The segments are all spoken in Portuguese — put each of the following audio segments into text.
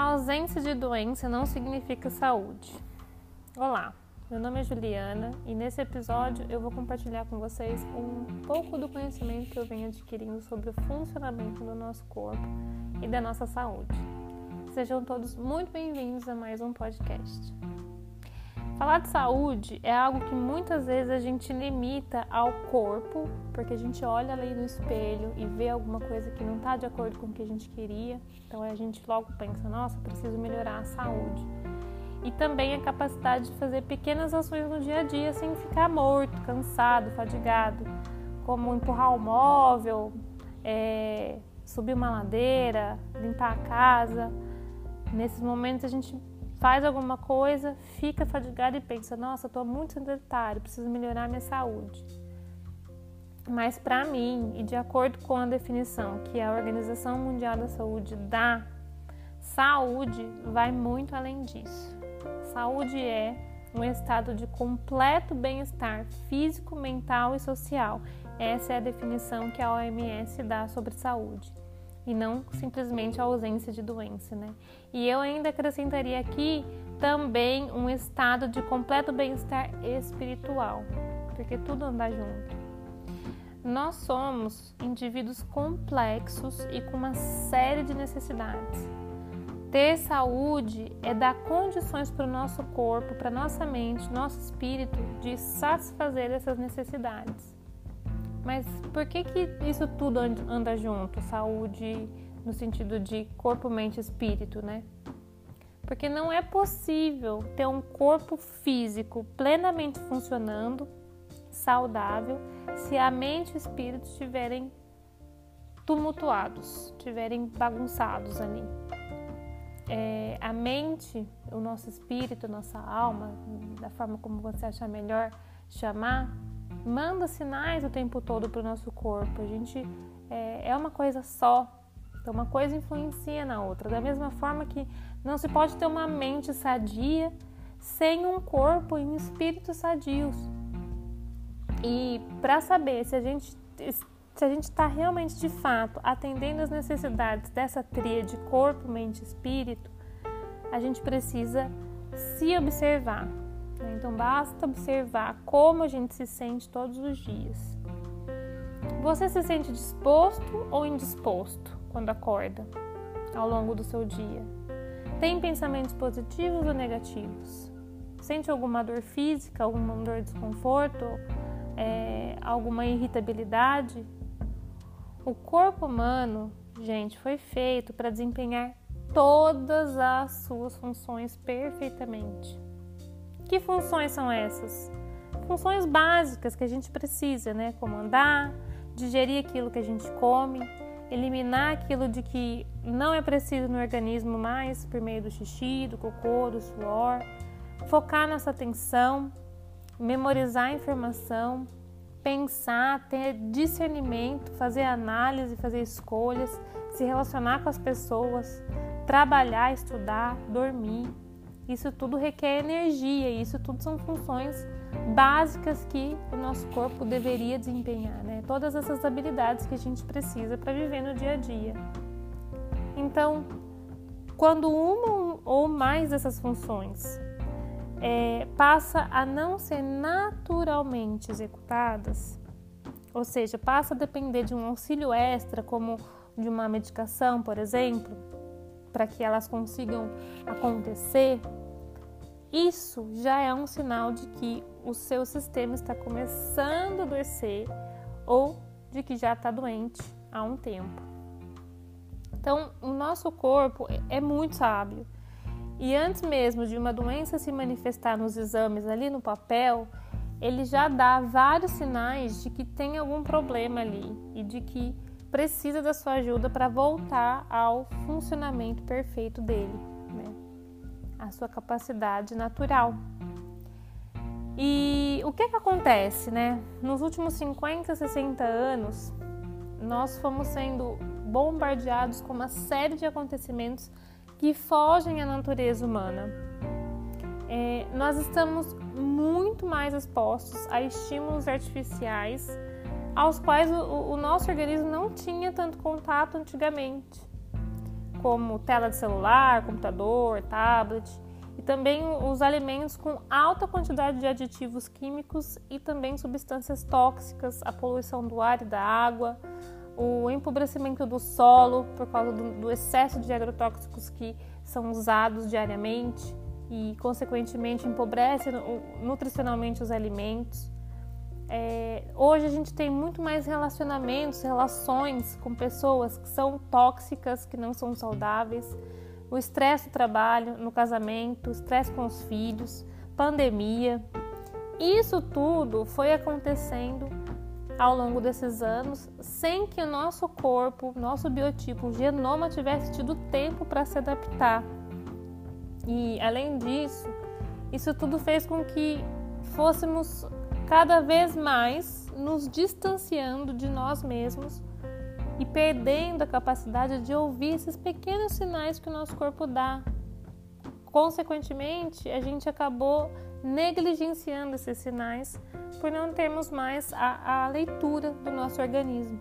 A ausência de doença não significa saúde. Olá, meu nome é Juliana e nesse episódio eu vou compartilhar com vocês um pouco do conhecimento que eu venho adquirindo sobre o funcionamento do nosso corpo e da nossa saúde. Sejam todos muito bem-vindos a mais um podcast. Falar de saúde é algo que muitas vezes a gente limita ao corpo, porque a gente olha ali no espelho e vê alguma coisa que não está de acordo com o que a gente queria, então a gente logo pensa: nossa, preciso melhorar a saúde. E também a capacidade de fazer pequenas ações no dia a dia sem ficar morto, cansado, fadigado, como empurrar o móvel, é, subir uma ladeira, limpar a casa. Nesses momentos a gente faz alguma coisa, fica fadigado e pensa: nossa, estou muito sedentário, preciso melhorar minha saúde. Mas para mim, e de acordo com a definição que a Organização Mundial da Saúde dá, saúde vai muito além disso. Saúde é um estado de completo bem-estar físico, mental e social. Essa é a definição que a OMS dá sobre saúde e não simplesmente a ausência de doença, né? E eu ainda acrescentaria aqui também um estado de completo bem-estar espiritual, porque tudo anda junto. Nós somos indivíduos complexos e com uma série de necessidades. Ter saúde é dar condições para o nosso corpo, para nossa mente, nosso espírito de satisfazer essas necessidades. Mas por que, que isso tudo anda junto? Saúde no sentido de corpo, mente espírito, né? Porque não é possível ter um corpo físico plenamente funcionando, saudável, se a mente e o espírito estiverem tumultuados, estiverem bagunçados ali. É, a mente, o nosso espírito, nossa alma, da forma como você achar melhor chamar, manda sinais o tempo todo para o nosso corpo. A gente é, é uma coisa só. Então, uma coisa influencia na outra. Da mesma forma que não se pode ter uma mente sadia sem um corpo e um espírito sadios. E para saber se a gente se a gente está realmente de fato atendendo as necessidades dessa tríade corpo, mente e espírito, a gente precisa se observar? Então basta observar como a gente se sente todos os dias. Você se sente disposto ou indisposto quando acorda ao longo do seu dia? Tem pensamentos positivos ou negativos? Sente alguma dor física, alguma dor de desconforto, é, alguma irritabilidade? O corpo humano, gente, foi feito para desempenhar todas as suas funções perfeitamente. Que funções são essas? Funções básicas que a gente precisa, né? Como andar, digerir aquilo que a gente come, eliminar aquilo de que não é preciso no organismo mais por meio do xixi, do cocô, do suor, focar nossa atenção, memorizar a informação, pensar, ter discernimento, fazer análise, fazer escolhas, se relacionar com as pessoas, trabalhar, estudar, dormir. Isso tudo requer energia isso tudo são funções básicas que o nosso corpo deveria desempenhar, né? Todas essas habilidades que a gente precisa para viver no dia a dia. Então, quando uma ou mais dessas funções é, passa a não ser naturalmente executadas, ou seja, passa a depender de um auxílio extra, como de uma medicação, por exemplo, para que elas consigam acontecer, isso já é um sinal de que o seu sistema está começando a adoecer ou de que já está doente há um tempo. Então, o nosso corpo é muito sábio. E antes mesmo de uma doença se manifestar nos exames ali no papel, ele já dá vários sinais de que tem algum problema ali e de que precisa da sua ajuda para voltar ao funcionamento perfeito dele a sua capacidade natural. E o que, que acontece, né? Nos últimos 50, 60 anos, nós fomos sendo bombardeados com uma série de acontecimentos que fogem à natureza humana. É, nós estamos muito mais expostos a estímulos artificiais aos quais o, o nosso organismo não tinha tanto contato antigamente. como tela de celular, computador, tablet, e também os alimentos com alta quantidade de aditivos químicos e também substâncias tóxicas, a poluição do ar e da água, o empobrecimento do solo por causa do, do excesso de agrotóxicos que são usados diariamente e, consequentemente, empobrece nutricionalmente os alimentos. É, hoje a gente tem muito mais relacionamentos, relações com pessoas que são tóxicas, que não são saudáveis o estresse do trabalho, no casamento, o estresse com os filhos, pandemia. Isso tudo foi acontecendo ao longo desses anos sem que o nosso corpo, nosso biotipo, o genoma tivesse tido tempo para se adaptar. E além disso, isso tudo fez com que fôssemos cada vez mais nos distanciando de nós mesmos e perdendo a capacidade de ouvir esses pequenos sinais que o nosso corpo dá. Consequentemente, a gente acabou negligenciando esses sinais por não termos mais a, a leitura do nosso organismo.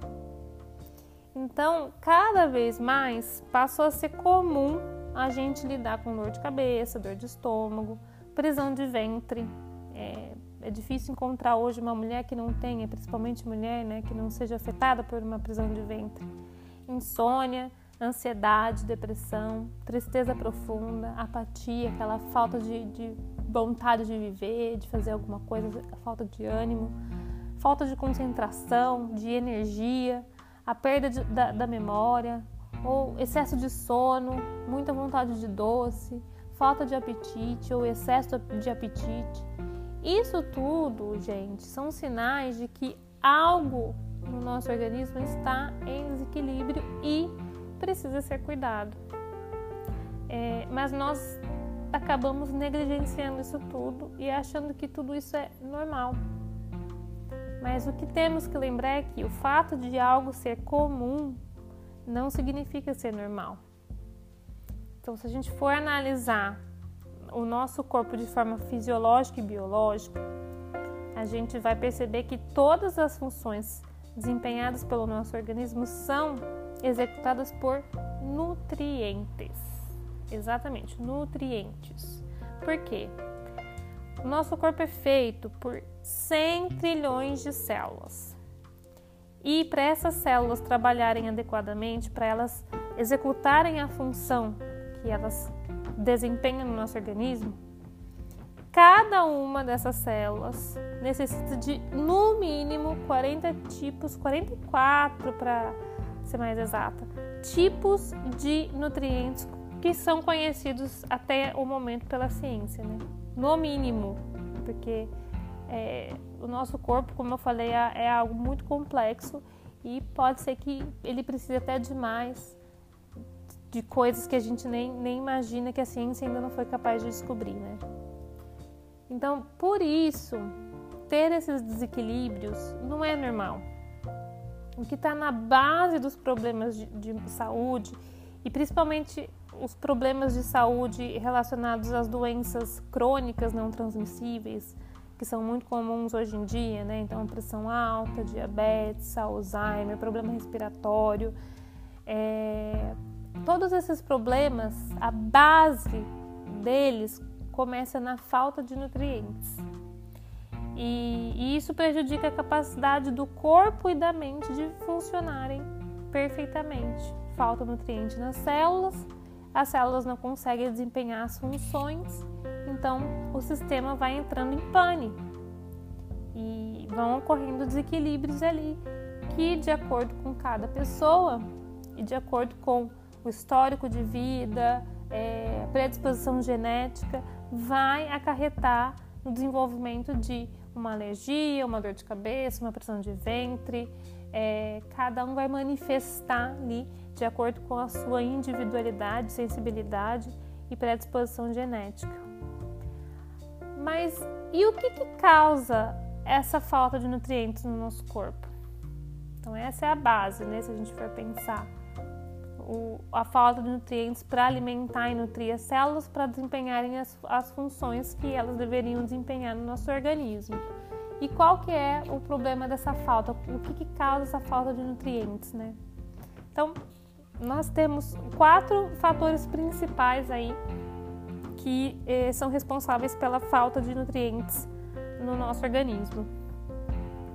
Então, cada vez mais passou a ser comum a gente lidar com dor de cabeça, dor de estômago, prisão de ventre, é, é difícil encontrar hoje uma mulher que não tenha, principalmente mulher, né, que não seja afetada por uma prisão de ventre. Insônia, ansiedade, depressão, tristeza profunda, apatia, aquela falta de, de vontade de viver, de fazer alguma coisa, falta de ânimo, falta de concentração, de energia, a perda de, da, da memória, ou excesso de sono, muita vontade de doce, falta de apetite ou excesso de apetite isso tudo, gente, são sinais de que algo no nosso organismo está em desequilíbrio e precisa ser cuidado. É, mas nós acabamos negligenciando isso tudo e achando que tudo isso é normal. Mas o que temos que lembrar é que o fato de algo ser comum não significa ser normal. Então, se a gente for analisar o nosso corpo de forma fisiológica e biológica, a gente vai perceber que todas as funções desempenhadas pelo nosso organismo são executadas por nutrientes. Exatamente, nutrientes. Por quê? O nosso corpo é feito por 100 trilhões de células. E para essas células trabalharem adequadamente, para elas executarem a função que elas desempenho no nosso organismo, cada uma dessas células necessita de no mínimo 40 tipos, 44 para ser mais exata, tipos de nutrientes que são conhecidos até o momento pela ciência, né? No mínimo, porque é, o nosso corpo, como eu falei, é, é algo muito complexo e pode ser que ele precise até de mais de coisas que a gente nem, nem imagina que a ciência ainda não foi capaz de descobrir, né? Então, por isso, ter esses desequilíbrios não é normal. O que está na base dos problemas de, de saúde e principalmente os problemas de saúde relacionados às doenças crônicas não transmissíveis, que são muito comuns hoje em dia, né? Então, pressão alta, diabetes, Alzheimer, problema respiratório, é, todos esses problemas, a base deles começa na falta de nutrientes. E, e, isso prejudica a capacidade do corpo e da mente de funcionarem perfeitamente. Falta nutriente nas células, as células não conseguem desempenhar as funções, então o sistema vai entrando em pane e vão ocorrendo desequilíbrios ali que, de acordo com cada pessoa e de acordo com o histórico de vida, é, predisposição genética, vai acarretar no desenvolvimento de uma alergia, uma dor de cabeça, uma pressão de ventre. É, cada um vai manifestar ali de acordo com a sua individualidade, sensibilidade e predisposição genética. Mas e o que, que causa essa falta de nutrientes no nosso corpo? Então, essa é a base, né? Se a gente for pensar o, a falta de nutrientes para alimentar e nutrir as células para desempenharem as, as funções que elas deveriam desempenhar no nosso organismo. E qual que é o problema dessa falta? O que, que causa essa falta de nutrientes, né? Então, nós temos quatro fatores principais aí que eh, são responsáveis pela falta de nutrientes no nosso organismo.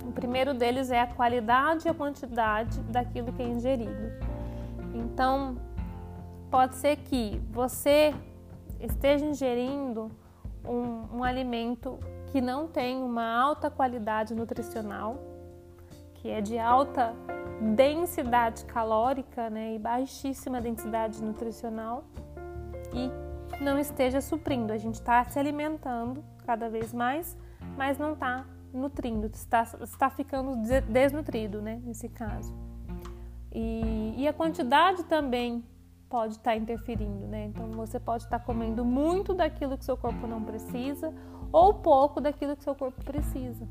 O primeiro deles é a qualidade e a quantidade daquilo que é ingerido. Então, pode ser que você esteja ingerindo um, um alimento que não tem uma alta qualidade nutricional, que é de alta densidade calórica né, e baixíssima densidade nutricional e não esteja suprindo. A gente está se alimentando cada vez mais, mas não está nutrindo, está, está ficando desnutrido, né, nesse caso. E, e a quantidade também pode estar tá interferindo, né? Então você pode estar tá comendo muito daquilo que seu corpo não precisa ou pouco daquilo que seu corpo precisa.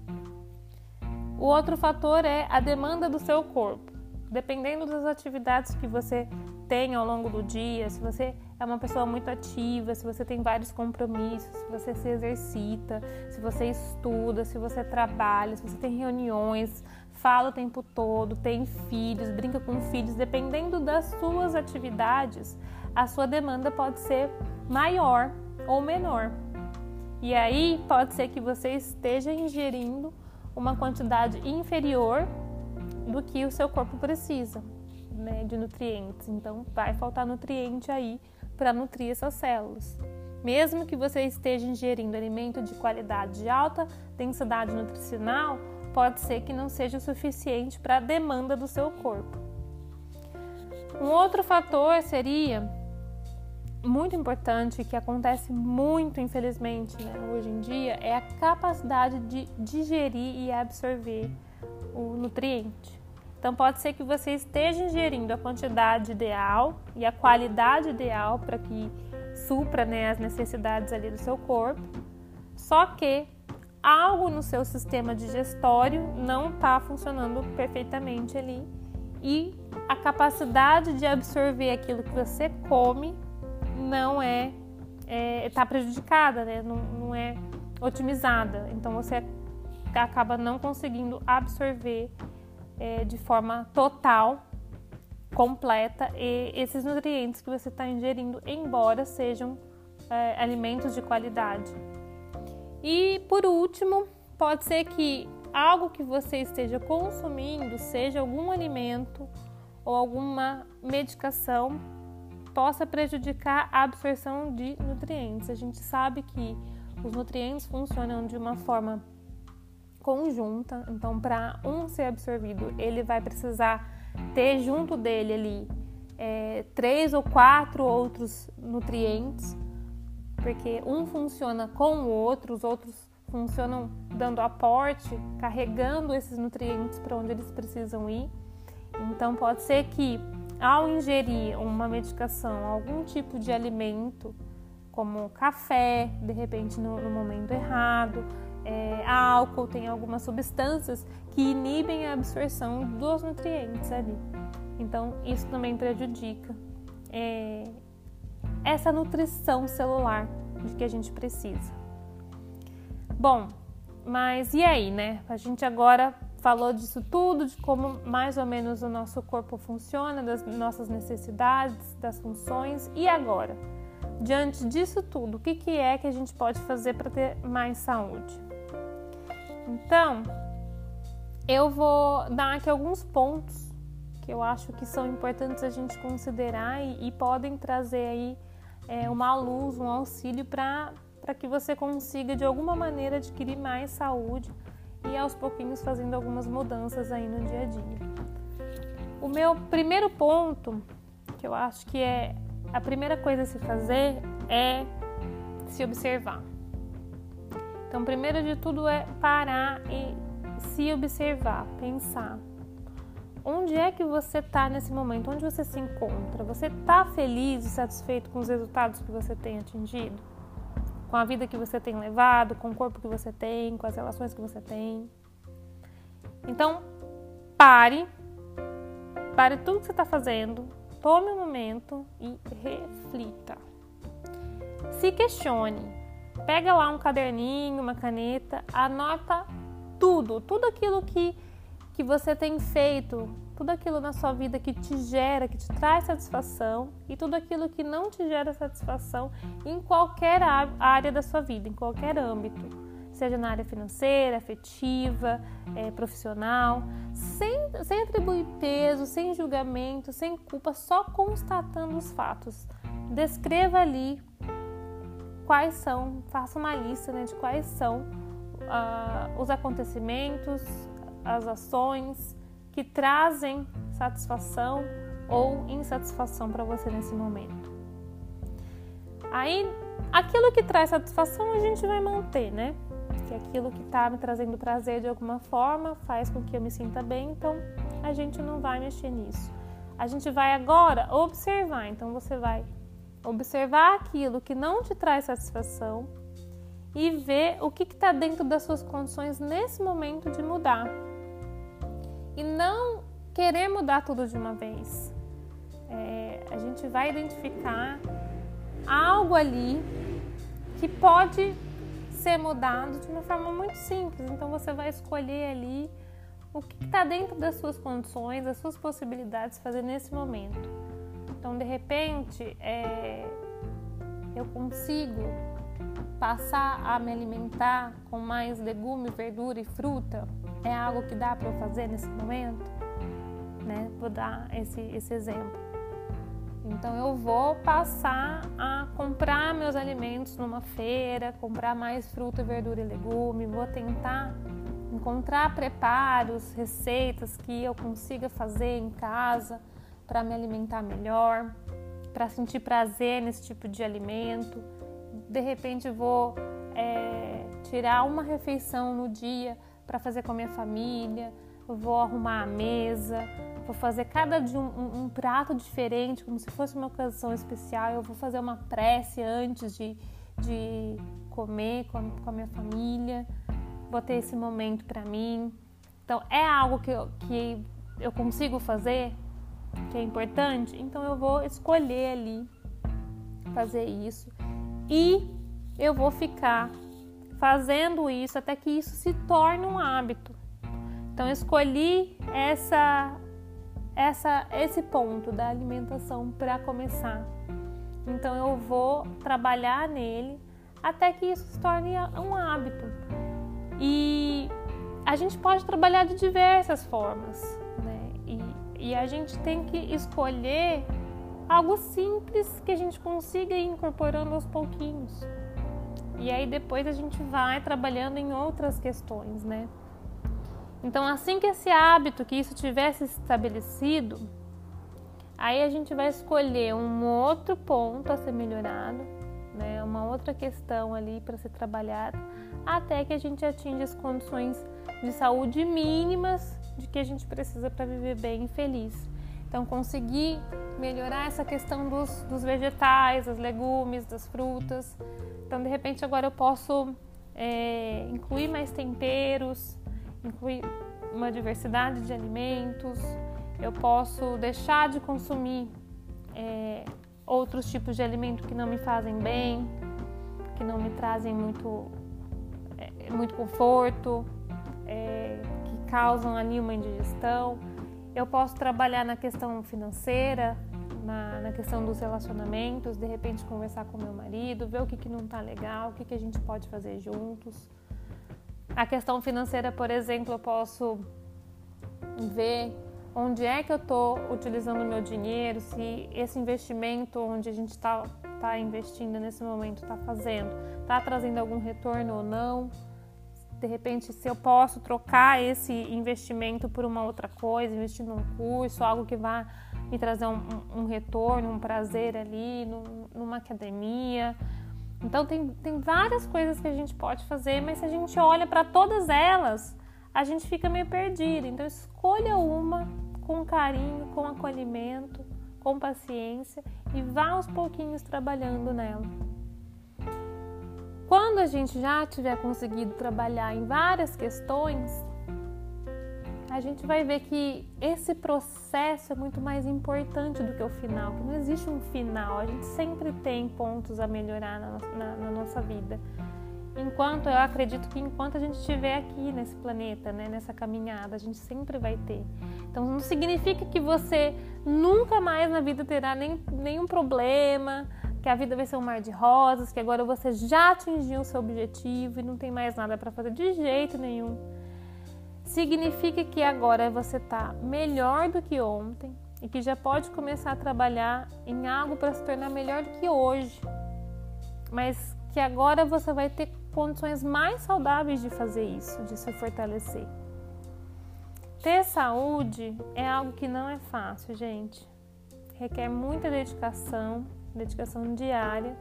O outro fator é a demanda do seu corpo. Dependendo das atividades que você tem ao longo do dia, se você é uma pessoa muito ativa, se você tem vários compromissos, se você se exercita, se você estuda, se você trabalha, se você tem reuniões, fala o tempo todo, tem filhos, brinca com filhos, dependendo das suas atividades, a sua demanda pode ser maior ou menor. E aí pode ser que você esteja ingerindo uma quantidade inferior do que o seu corpo precisa né, de nutrientes. Então, vai faltar nutriente aí para nutrir essas células. Mesmo que você esteja ingerindo alimento de qualidade de alta densidade nutricional, pode ser que não seja suficiente para a demanda do seu corpo. Um outro fator seria muito importante que acontece muito, infelizmente, né, hoje em dia, é a capacidade de digerir e absorver o nutriente. Então, pode ser que você esteja ingerindo a quantidade ideal e a qualidade ideal para que supra né, as necessidades ali do seu corpo, só que algo no seu sistema digestório não está funcionando perfeitamente ali e a capacidade de absorver aquilo que você come não é está é, prejudicada, né? não, não é otimizada. Então você acaba não conseguindo absorver é, de forma total, completa, esses nutrientes que você está ingerindo, embora sejam é, alimentos de qualidade. E por último, pode ser que algo que você esteja consumindo, seja algum alimento ou alguma medicação, possa prejudicar a absorção de nutrientes. A gente sabe que os nutrientes funcionam de uma forma conjunta, então para um ser absorvido, ele vai precisar ter junto dele ali é, três ou quatro outros nutrientes, porque um funciona com o outro, os outros funcionam dando aporte, carregando esses nutrientes para onde eles precisam ir. Então pode ser que ao ingerir uma medicação, algum tipo de alimento, como café, de repente no, no momento errado, é, álcool, tem algumas substâncias que inibem a absorção dos nutrientes ali. Então, isso também prejudica é, essa nutrição celular de que a gente precisa. Bom, mas e aí, né? A gente agora falou disso tudo, de como mais ou menos o nosso corpo funciona, das nossas necessidades, das funções. E agora? Diante disso tudo, o que, que é que a gente pode fazer para ter mais saúde? Então, eu vou dar aqui alguns pontos que eu acho que são importantes a gente considerar e, e podem trazer aí é, uma luz, um auxílio para que você consiga de alguma maneira adquirir mais saúde e aos pouquinhos fazendo algumas mudanças aí no dia a dia. O meu primeiro ponto, que eu acho que é a primeira coisa a se fazer, é se observar. Então, primeiro de tudo é parar e se observar, pensar. Onde é que você está nesse momento? Onde você se encontra? Você está feliz e satisfeito com os resultados que você tem atingido? com a vida que você tem levado, com o corpo que você tem, com as relações que você tem. Então, pare, pare tudo que você está fazendo, tome um momento e reflita. Se questione, pega lá um caderninho, uma caneta, anota tudo, tudo aquilo que, que você tem feito tudo aquilo na sua vida que te gera, que te traz satisfação e tudo aquilo que não te gera satisfação em qualquer área da sua vida, em qualquer âmbito, seja na área financeira, afetiva, é, profissional, sem, sem atribuir peso, sem julgamento, sem culpa, só constatando os fatos. Descreva ali quais são, faça uma lista né, de quais são uh, os acontecimentos, as ações que trazem satisfação ou insatisfação para você nesse momento. Aí, aquilo que traz satisfação a gente vai manter, né? Que aquilo que está me trazendo prazer de alguma forma faz com que eu me sinta bem, então a gente não vai mexer nisso. A gente vai agora observar, então você vai observar aquilo que não te traz satisfação e ver o que está dentro das suas condições nesse momento de mudar. E não querer mudar tudo de uma vez. É, a gente vai identificar algo ali que pode ser mudado de uma forma muito simples. Então você vai escolher ali o que está dentro das suas condições, das suas possibilidades de fazer nesse momento. Então, de repente, é, eu consigo passar a me alimentar com mais legume, verdura e fruta. É algo que dá para eu fazer nesse momento, né? Vou dar esse, esse exemplo. Então eu vou passar a comprar meus alimentos numa feira, comprar mais fruta, verdura e legume, vou tentar encontrar preparos, receitas que eu consiga fazer em casa para me alimentar melhor, para sentir prazer nesse tipo de alimento. De repente vou é, tirar uma refeição no dia para fazer com a minha família, vou arrumar a mesa, vou fazer cada um, um, um, prato diferente, como se fosse uma ocasião especial. Eu vou fazer uma prece antes de, de comer com a, com a minha família, vou ter esse momento para mim. Então, é algo que eu, que eu consigo fazer que é importante, então eu vou escolher ali fazer isso e eu vou ficar fazendo isso até que isso se torne um hábito. Então escolhi essa essa esse ponto da alimentação para começar. Então eu vou trabalhar nele até que isso se torne um hábito. E a gente pode trabalhar de diversas formas. E a gente tem que escolher algo simples que a gente consiga ir incorporando aos pouquinhos. E aí depois a gente vai trabalhando em outras questões, né? Então, assim que esse hábito, que isso tivesse estabelecido, aí a gente vai escolher um outro ponto a ser melhorado, né? Uma outra questão ali para ser trabalhada, até que a gente atinja as condições de saúde mínimas de que a gente precisa para viver bem e feliz. Então, conseguir melhorar essa questão dos, dos vegetais, dos legumes, das frutas. Então, de repente, agora eu posso é, incluir mais temperos, incluir uma diversidade de alimentos. Eu posso deixar de consumir é, outros tipos de alimento que não me fazem bem, que não me trazem muito, é, muito conforto. É, causam ali uma indigestão. Eu posso trabalhar na questão financeira, na, na, questão dos relacionamentos, de repente conversar com meu marido, ver o que, que não está legal, o que, que a gente pode fazer juntos. A questão financeira, por exemplo, eu posso ver onde é que eu estou utilizando o meu dinheiro, se esse investimento onde a gente está tá investindo nesse momento está fazendo, está trazendo algum retorno ou não de repente, se eu posso trocar esse investimento por uma outra coisa, investir num curso, algo que vá me trazer um, um retorno, um prazer ali, num, numa academia. Então, tem, tem várias coisas que a gente pode fazer, mas se a gente olha para todas elas, a gente fica meio perdido. Então, escolha uma com carinho, com acolhimento, com paciência e vá aos pouquinhos trabalhando nela. Quando a gente já tiver conseguido trabalhar em várias questões, a gente vai ver que esse processo é muito mais importante do que o final, que não existe um final, a gente sempre tem pontos a melhorar na, na, na nossa vida. enquanto eu acredito que enquanto a gente estiver aqui nesse planeta, né, nessa caminhada, a gente sempre vai ter. Então não significa que você nunca mais na vida terá nem, nenhum problema, que a vida vai ser um mar de rosas, que agora você já atingiu o seu objetivo e não tem mais nada para fazer de jeito nenhum. Significa que agora você está melhor do que ontem e que já pode começar a trabalhar em algo para se tornar melhor do que hoje. Mas que agora você vai ter condições mais saudáveis de fazer isso, de se fortalecer. Ter saúde é algo que não é fácil, gente. Requer muita dedicação, dedicação diária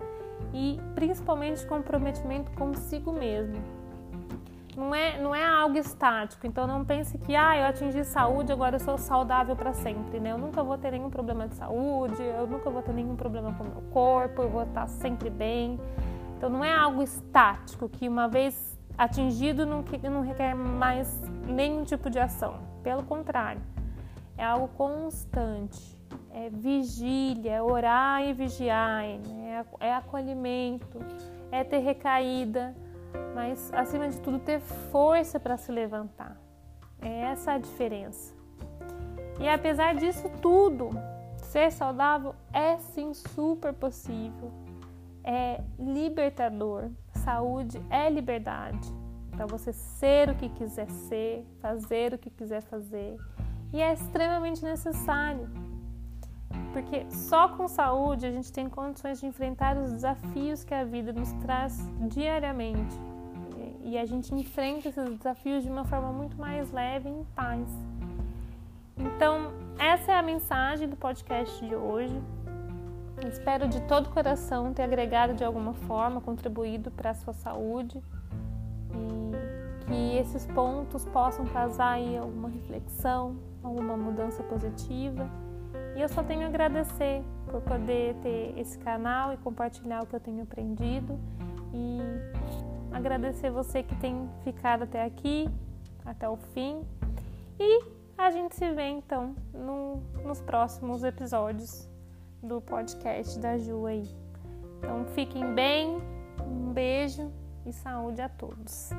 e principalmente comprometimento consigo mesmo. Não é, não é algo estático, então não pense que ah, eu atingi saúde, agora eu sou saudável para sempre, né? Eu nunca vou ter nenhum problema de saúde, eu nunca vou ter nenhum problema com o meu corpo, eu vou estar sempre bem. Então não é algo estático que uma vez atingido não, não requer mais nenhum tipo de ação. Pelo contrário, é algo constante é vigília, é orar e vigiar, né? é acolhimento, é ter recaída, mas acima de tudo ter força para se levantar. É essa a diferença. E apesar disso tudo, ser saudável é sim super possível. É libertador. Saúde é liberdade para você ser o que quiser ser, fazer o que quiser fazer. E é extremamente necessário porque só com saúde a gente tem condições de enfrentar os desafios que a vida nos traz diariamente. E a gente enfrenta esses desafios de uma forma muito mais leve e em paz. Então, essa é a mensagem do podcast de hoje. Espero de todo coração ter agregado de alguma forma, contribuído para a sua saúde e que esses pontos possam causar aí alguma reflexão, alguma mudança positiva e eu só tenho a agradecer por poder ter esse canal e compartilhar o que eu tenho aprendido e agradecer você que tem ficado até aqui, até o fim. E a gente se vê então no, nos próximos episódios do podcast da Ju aí. Então fiquem bem, um beijo e saúde a todos.